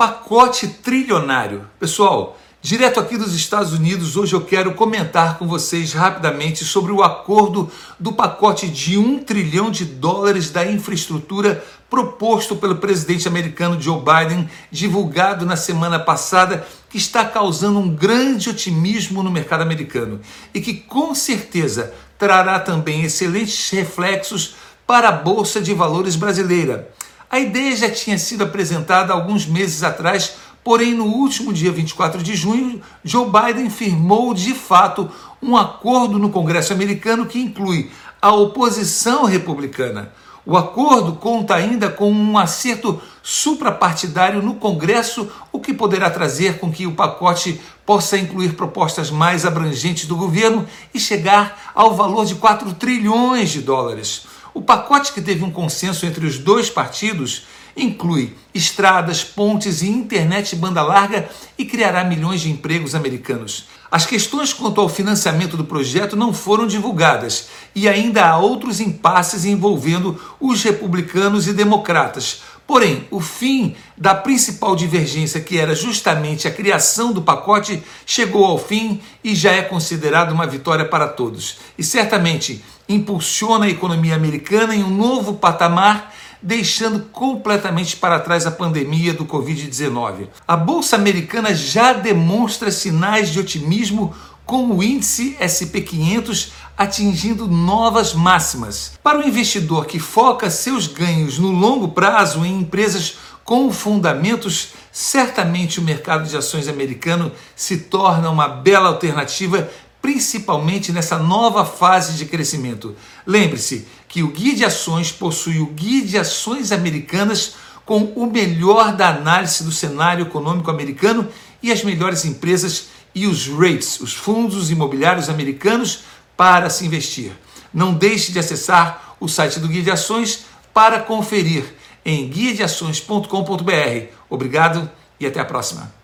Pacote trilionário. Pessoal, direto aqui dos Estados Unidos, hoje eu quero comentar com vocês rapidamente sobre o acordo do pacote de um trilhão de dólares da infraestrutura proposto pelo presidente americano Joe Biden, divulgado na semana passada, que está causando um grande otimismo no mercado americano e que com certeza trará também excelentes reflexos para a Bolsa de Valores brasileira. A ideia já tinha sido apresentada alguns meses atrás, porém, no último dia 24 de junho, Joe Biden firmou de fato um acordo no Congresso americano que inclui a oposição republicana. O acordo conta ainda com um acerto suprapartidário no Congresso, o que poderá trazer com que o pacote possa incluir propostas mais abrangentes do governo e chegar ao valor de 4 trilhões de dólares. O pacote que teve um consenso entre os dois partidos inclui estradas, pontes e internet banda larga e criará milhões de empregos americanos. As questões quanto ao financiamento do projeto não foram divulgadas e ainda há outros impasses envolvendo os republicanos e democratas. Porém, o fim da principal divergência, que era justamente a criação do pacote, chegou ao fim e já é considerado uma vitória para todos. E certamente impulsiona a economia americana em um novo patamar, deixando completamente para trás a pandemia do Covid-19. A bolsa americana já demonstra sinais de otimismo com o índice SP500 atingindo novas máximas. Para o investidor que foca seus ganhos no longo prazo em empresas com fundamentos, certamente o mercado de ações americano se torna uma bela alternativa principalmente nessa nova fase de crescimento. Lembre-se que o Guia de Ações possui o Guia de Ações Americanas com o melhor da análise do cenário econômico americano e as melhores empresas e os rates, os fundos imobiliários americanos para se investir. Não deixe de acessar o site do Guia de Ações para conferir em guiadeações.com.br. Obrigado e até a próxima.